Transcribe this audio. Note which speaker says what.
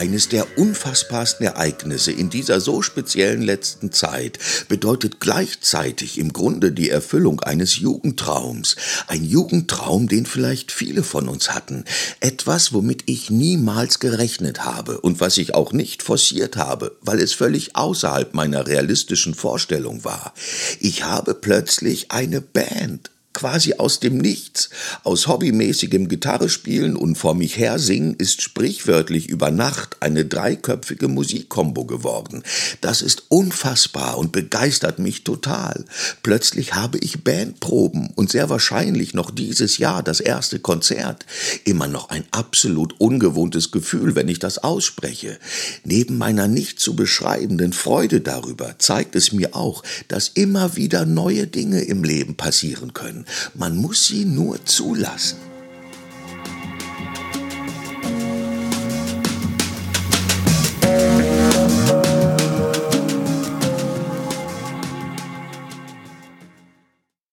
Speaker 1: Eines der unfassbarsten Ereignisse in dieser so speziellen letzten Zeit bedeutet gleichzeitig im Grunde die Erfüllung eines Jugendtraums. Ein Jugendtraum, den vielleicht viele von uns hatten. Etwas, womit ich niemals gerechnet habe und was ich auch nicht forciert habe, weil es völlig außerhalb meiner realistischen Vorstellung war. Ich habe plötzlich eine Band quasi aus dem Nichts, aus hobbymäßigem Gitarrespielen und vor mich her singen, ist sprichwörtlich über Nacht eine dreiköpfige Musikkombo geworden. Das ist unfassbar und begeistert mich total. Plötzlich habe ich Bandproben und sehr wahrscheinlich noch dieses Jahr das erste Konzert. Immer noch ein absolut ungewohntes Gefühl, wenn ich das ausspreche. Neben meiner nicht zu beschreibenden Freude darüber zeigt es mir auch, dass immer wieder neue Dinge im Leben passieren können. Man muss sie nur zulassen.